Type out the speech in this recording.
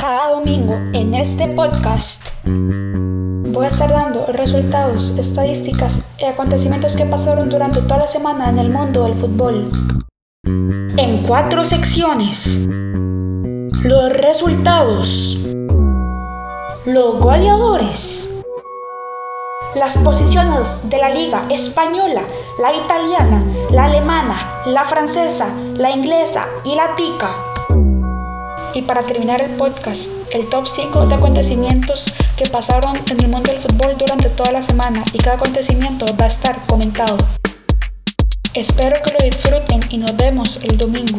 Cada domingo en este podcast voy a estar dando resultados, estadísticas y acontecimientos que pasaron durante toda la semana en el mundo del fútbol. En cuatro secciones. Los resultados. Los goleadores. Las posiciones de la liga española, la italiana, la alemana, la francesa, la inglesa y la tica. Y para terminar el podcast, el top 5 de acontecimientos que pasaron en el mundo del fútbol durante toda la semana y cada acontecimiento va a estar comentado. Espero que lo disfruten y nos vemos el domingo.